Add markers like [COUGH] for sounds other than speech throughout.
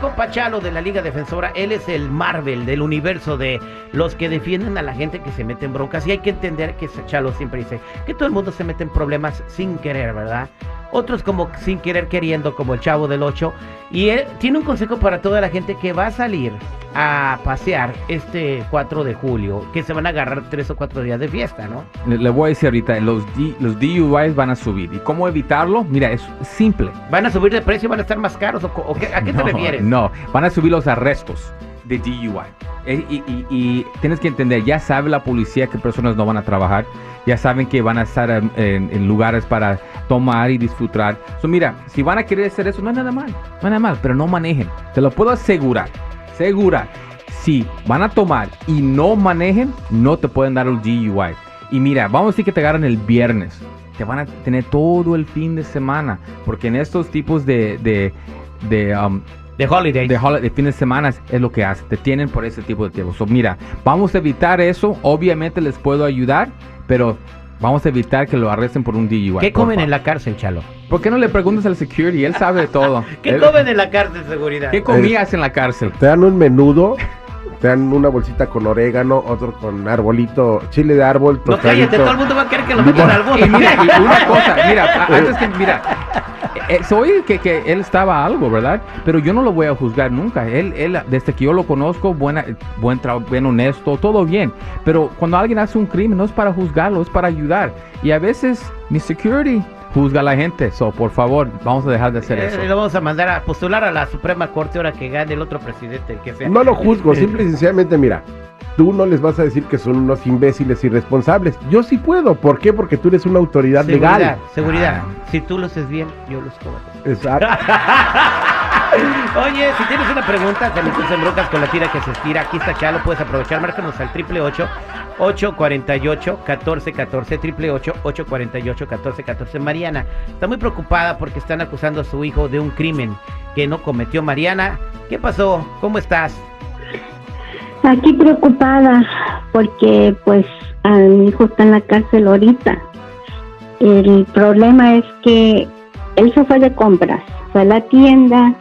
compa Chalo de la Liga Defensora. Él es el Marvel del universo de los que defienden a la gente que se mete en broncas. Y hay que entender que Chalo siempre dice que todo el mundo se mete en problemas sin querer, ¿verdad? Otros como sin querer queriendo, como el chavo del 8. Y él tiene un consejo para toda la gente que va a salir a pasear este 4 de julio, que se van a agarrar tres o cuatro días de fiesta, ¿no? Le, voy a decir ahorita, los, los DUIs van a subir. ¿Y cómo evitarlo? Mira, es simple. ¿Van a subir de precio? ¿Van a estar más caros? ¿O, ¿A qué te [LAUGHS] refieres? No, van a subir los arrestos de DUI. Eh, y, tienes que entender, ya sabe la policía que personas no van a trabajar, ya saben que van a estar en, lugares para tomar y disfrutar. Mira, si van a querer hacer eso, no es nada mal, no es nada mal, pero no manejen. Te lo puedo asegurar, asegurar. Si van a tomar y no manejen, no te pueden dar el DUI. Y mira, vamos a decir que te agarran el viernes. Te van a tener todo el fin de semana. Porque en estos tipos de, de, de um, de holiday. De, holiday, fines de semana es lo que hace. Te tienen por ese tipo de tiempo. So, mira, vamos a evitar eso. Obviamente les puedo ayudar, pero vamos a evitar que lo arresten por un DUI. ¿Qué comen en la cárcel, Chalo? ¿Por qué no le preguntas al security? Él sabe de todo. [LAUGHS] ¿Qué comen en la cárcel, seguridad? ¿Qué comías en la cárcel? Te dan un menudo te dan una bolsita con orégano, otro con arbolito, chile de árbol, No cállate, todo el mundo va a querer que lo metan al Y mira, y una cosa, mira, [LAUGHS] antes que, mira, eh, soy que, que él estaba algo, ¿verdad? Pero yo no lo voy a juzgar nunca. Él, él desde que yo lo conozco, buena, buen trabajo, bien honesto, todo bien. Pero cuando alguien hace un crimen, no es para juzgarlo, es para ayudar. Y a veces, mi security juzga a la gente. So, por favor, vamos a dejar de hacer eh, eso. Lo vamos a mandar a postular a la Suprema Corte ahora que gane el otro presidente. Que sea. No lo juzgo, simple y sencillamente, mira, tú no les vas a decir que son unos imbéciles irresponsables. Yo sí puedo. ¿Por qué? Porque tú eres una autoridad legal. Seguridad. Ah. Si tú lo haces bien, yo los cobro. Exacto. [LAUGHS] Oye, si tienes una pregunta, te metes en brocas con la tira que se estira. Aquí está Chalo, puedes aprovechar. Márcanos al triple 848 1414 triple 848 1414 Mariana está muy preocupada porque están acusando a su hijo de un crimen que no cometió. Mariana, ¿qué pasó? ¿Cómo estás? Aquí preocupada porque pues a mi hijo está en la cárcel ahorita. El problema es que él se fue de compras, fue a la tienda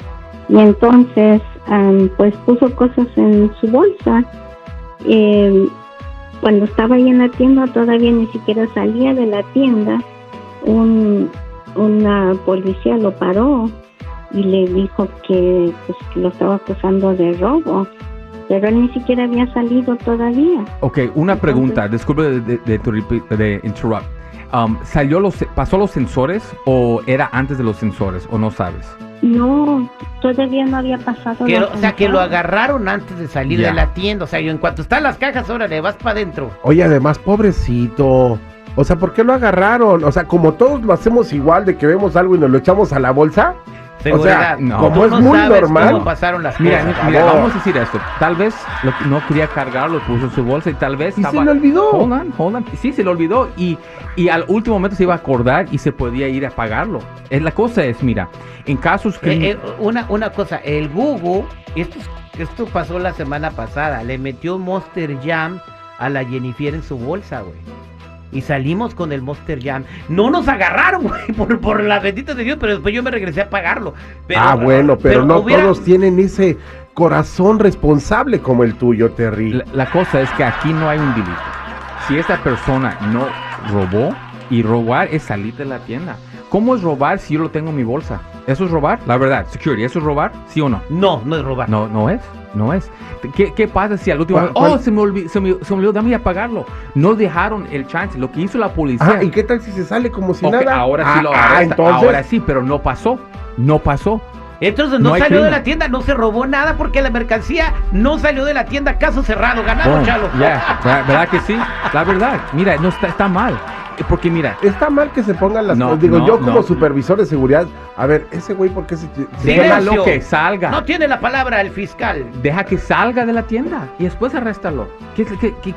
y entonces pues puso cosas en su bolsa. Eh, cuando estaba ahí en la tienda todavía ni siquiera salía de la tienda. Un, una policía lo paró y le dijo que, pues, lo estaba acusando de robo pero él ni siquiera había salido todavía. Ok, una pregunta, disculpe de, de, de, interrupt. Um, ¿Salió los, pasó los sensores o era antes de los sensores o no sabes? No, todavía no había pasado. o sea, que lo agarraron antes de salir de la tienda. O sea, yo en cuanto están las cajas, ahora le vas para adentro. Oye, además, pobrecito. O sea, ¿por qué lo agarraron? O sea, como todos lo hacemos igual de que vemos algo y nos lo echamos a la bolsa. Seguridad. O sea, como es muy normal. Cómo pasaron las mira, mira, vamos a decir esto. Tal vez no quería cargarlo, lo puso en su bolsa y tal vez. ¿Y se le olvidó? Hold on, hold on. Sí, se le olvidó y, y al último momento se iba a acordar y se podía ir a pagarlo. Es, la cosa es, mira, en casos que. Eh, eh, una, una cosa, el Google, esto, esto pasó la semana pasada, le metió Monster Jam a la Jennifer en su bolsa, güey y salimos con el Monster Jam. No nos agarraron, [LAUGHS] güey, por, por la bendita de Dios, pero después yo me regresé a pagarlo. ah, bueno, pero, no todos tienen ese corazón responsable como el tuyo, Terry. La, cosa es que aquí no hay un delito. Si esta persona no robó, y robar es salir de la tienda. ¿Cómo es robar si yo lo tengo en mi bolsa? ¿Eso es robar? La verdad, security, ¿eso es robar? ¿Sí o no? No, no es robar. No, no es. No es. ¿Qué, qué pasa si al último oh, se me olvidó, se me, se me olvidó, dame a pagarlo? No dejaron el chance. Lo que hizo la policía. Ah, ¿y qué tal si se sale como si nada? Ahora sí lo ah, entonces... Ahora sí, pero no pasó. No pasó. Entonces no, salió de la tienda, no se robó nada porque la mercancía no salió de la tienda, caso cerrado, ganado, chalo. Ya, ¿verdad que sí? La verdad, mira, no está, está mal. Porque mira, está mal que se pongan las cosas. Digo, yo como supervisor de seguridad, a ver, ese güey, ¿por qué se.? Déjalo que salga. No tiene la palabra el fiscal. Deja que salga de la tienda y después arréstalo. ¿Qué,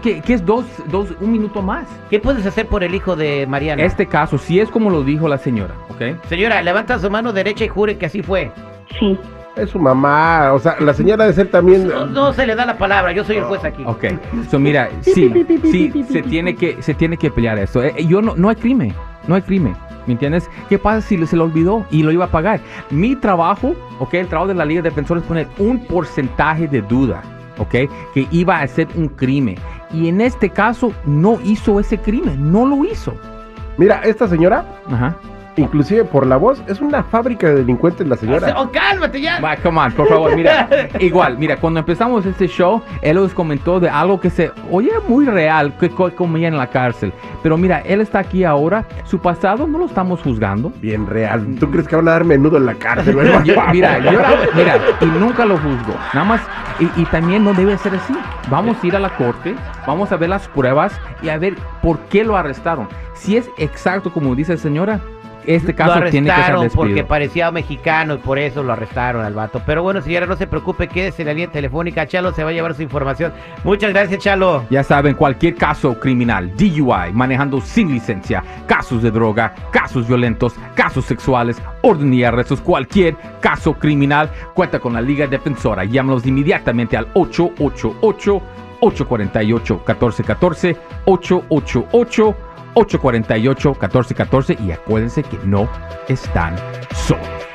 qué, es dos, dos, un minuto más? ¿Qué puedes hacer por el hijo de Mariana? Este caso, si es como lo dijo la señora, ¿ok? Señora, levanta su mano derecha y jure que así fue. Sí. Es su mamá, o sea, la señora de ser también. No, se le da la palabra, yo soy el juez aquí. Ok, so mira, sí, sí, se tiene que, se tiene que pelear esto. Eh, yo no, no hay crimen, no hay crimen. ¿Me entiendes? ¿Qué pasa si se lo olvidó y lo iba a pagar? Mi trabajo, ok, el trabajo de la Liga de Defensores es poner un porcentaje de duda, ok, que iba a ser un crimen. Y en este caso no hizo ese crimen, no lo hizo. Mira, esta señora, Ajá. Inclusive por la voz, es una fábrica de delincuentes la señora. Oh, cálmate ya. Va, come on, por favor, mira, [LAUGHS] igual, mira, cuando empezamos este show, él nos comentó de algo que se oye muy real, que co- comía en la cárcel. Pero mira, él está aquí ahora, su pasado no lo estamos juzgando. Bien real. ¿Tú crees que van a dar menudo en la cárcel? [LAUGHS] Yo- mira, yo la- mira, y nunca lo juzgo. Nada más, y, y también no debe ser así. Vamos a ir a la corte, vamos a ver las pruebas y a ver por qué lo arrestaron. Si es exacto como dice la señora, este caso lo tiene que ser arrestaron despido. porque parecía mexicano y por eso lo arrestaron al vato. Pero bueno, señora, no se preocupe, quédese en la línea telefónica. Chalo se va a llevar su información. Muchas gracias, Chalo. Ya saben, cualquier caso criminal, DUI, manejando sin licencia, casos de droga, casos violentos, casos sexuales, orden y arrestos, cualquier caso criminal, cuenta con la Liga Defensora. Llámanos inmediatamente al 888-848-1414, 888-848-1414 y acuérdense que no están solos.